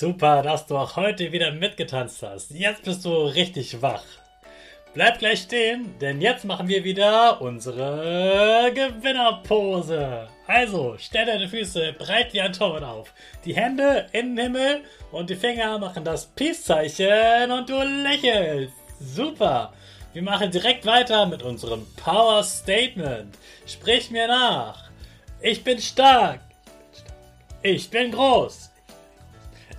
Super, dass du auch heute wieder mitgetanzt hast. Jetzt bist du richtig wach. Bleib gleich stehen, denn jetzt machen wir wieder unsere Gewinnerpose. Also, stell deine Füße breit wie ein Torwart auf. Die Hände in den Himmel und die Finger machen das Peace-Zeichen und du lächelst. Super. Wir machen direkt weiter mit unserem Power Statement. Sprich mir nach. Ich bin stark. Ich bin groß.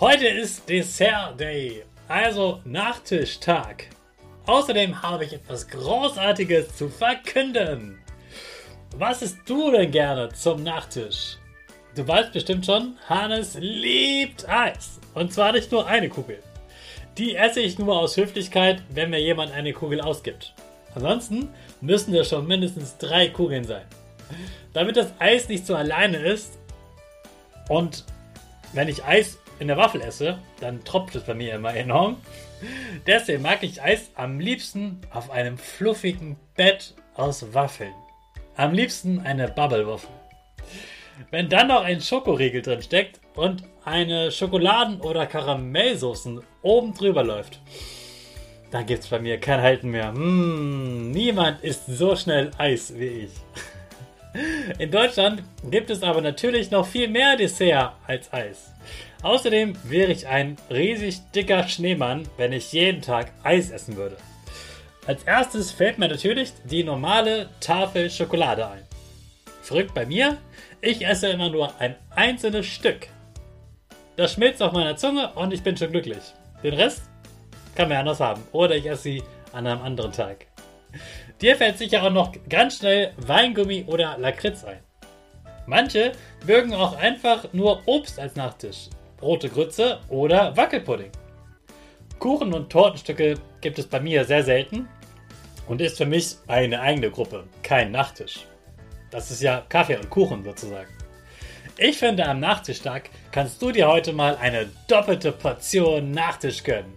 Heute ist Dessert Day, also Nachtischtag. Außerdem habe ich etwas Großartiges zu verkünden. Was isst du denn gerne zum Nachtisch? Du weißt bestimmt schon, Hannes liebt Eis. Und zwar nicht nur eine Kugel. Die esse ich nur aus Höflichkeit, wenn mir jemand eine Kugel ausgibt. Ansonsten müssen es schon mindestens drei Kugeln sein. Damit das Eis nicht so alleine ist und wenn ich Eis in der Waffel esse, dann tropft es bei mir immer enorm. Deswegen mag ich Eis am liebsten auf einem fluffigen Bett aus Waffeln. Am liebsten eine Bubble-Waffel. Wenn dann noch ein Schokoriegel drin steckt und eine Schokoladen- oder Karamellsoßen oben drüber läuft, dann gibt es bei mir kein Halten mehr. Mmh, niemand isst so schnell Eis wie ich. In Deutschland gibt es aber natürlich noch viel mehr Dessert als Eis. Außerdem wäre ich ein riesig dicker Schneemann, wenn ich jeden Tag Eis essen würde. Als erstes fällt mir natürlich die normale Tafel Schokolade ein. Verrückt bei mir, ich esse immer nur ein einzelnes Stück. Das schmilzt auf meiner Zunge und ich bin schon glücklich. Den Rest kann man anders haben. Oder ich esse sie an einem anderen Tag. Dir fällt sicher auch noch ganz schnell Weingummi oder Lakritz ein. Manche mögen auch einfach nur Obst als Nachtisch rote Grütze oder Wackelpudding. Kuchen und Tortenstücke gibt es bei mir sehr selten und ist für mich eine eigene Gruppe, kein Nachtisch. Das ist ja Kaffee und Kuchen sozusagen. Ich finde, am Nachtischtag kannst du dir heute mal eine doppelte Portion Nachtisch gönnen.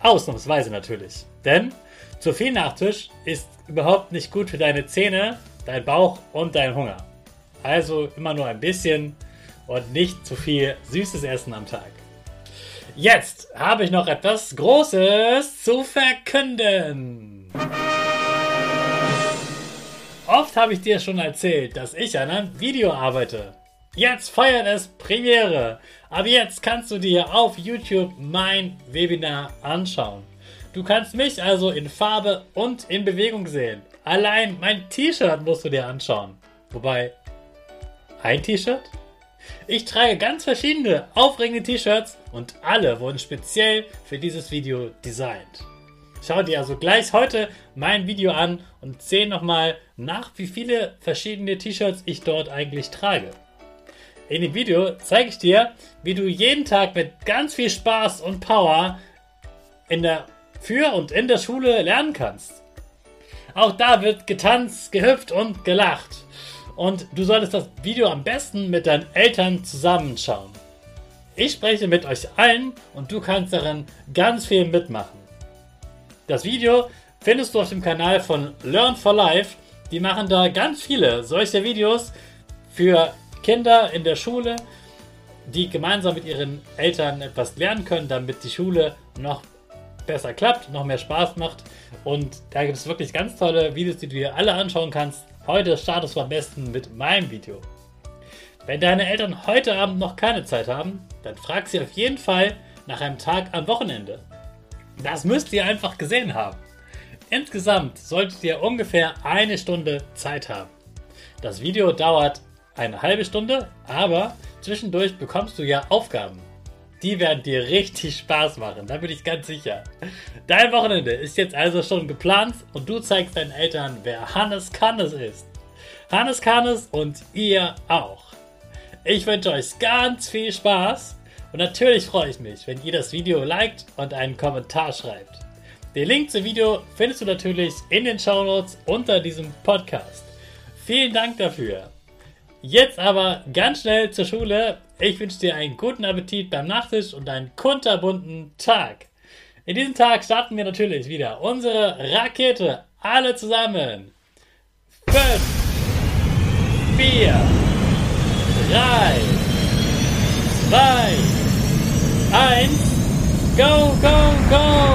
Ausnahmsweise natürlich. Denn zu viel Nachtisch ist überhaupt nicht gut für deine Zähne, dein Bauch und deinen Hunger. Also immer nur ein bisschen und nicht zu viel süßes Essen am Tag. Jetzt habe ich noch etwas Großes zu verkünden. Oft habe ich dir schon erzählt, dass ich an einem Video arbeite. Jetzt feiert es Premiere. Aber jetzt kannst du dir auf YouTube mein Webinar anschauen. Du kannst mich also in Farbe und in Bewegung sehen. Allein mein T-Shirt musst du dir anschauen. Wobei, ein T-Shirt? Ich trage ganz verschiedene aufregende T-Shirts und alle wurden speziell für dieses Video designt. Schau dir also gleich heute mein Video an und seh nochmal nach, wie viele verschiedene T-Shirts ich dort eigentlich trage. In dem Video zeige ich dir, wie du jeden Tag mit ganz viel Spaß und Power in der, für und in der Schule lernen kannst. Auch da wird getanzt, gehüpft und gelacht. Und du solltest das Video am besten mit deinen Eltern zusammenschauen. Ich spreche mit euch allen und du kannst darin ganz viel mitmachen. Das Video findest du auf dem Kanal von Learn for Life. Die machen da ganz viele solche Videos für Kinder in der Schule, die gemeinsam mit ihren Eltern etwas lernen können, damit die Schule noch besser klappt, noch mehr Spaß macht. Und da gibt es wirklich ganz tolle Videos, die du dir alle anschauen kannst. Heute startest du am besten mit meinem Video. Wenn deine Eltern heute Abend noch keine Zeit haben, dann frag sie auf jeden Fall nach einem Tag am Wochenende. Das müsst ihr einfach gesehen haben. Insgesamt solltet ihr ungefähr eine Stunde Zeit haben. Das Video dauert eine halbe Stunde, aber zwischendurch bekommst du ja Aufgaben. Die werden dir richtig Spaß machen, da bin ich ganz sicher. Dein Wochenende ist jetzt also schon geplant und du zeigst deinen Eltern, wer Hannes Kannes ist. Hannes Kannes und ihr auch. Ich wünsche euch ganz viel Spaß und natürlich freue ich mich, wenn ihr das Video liked und einen Kommentar schreibt. Den Link zum Video findest du natürlich in den Show Notes unter diesem Podcast. Vielen Dank dafür. Jetzt aber ganz schnell zur Schule. Ich wünsche dir einen guten Appetit beim Nachtisch und einen kunterbunten Tag. In diesem Tag starten wir natürlich wieder unsere Rakete. Alle zusammen. 5, 4, 3, 2, 1, go, go, go!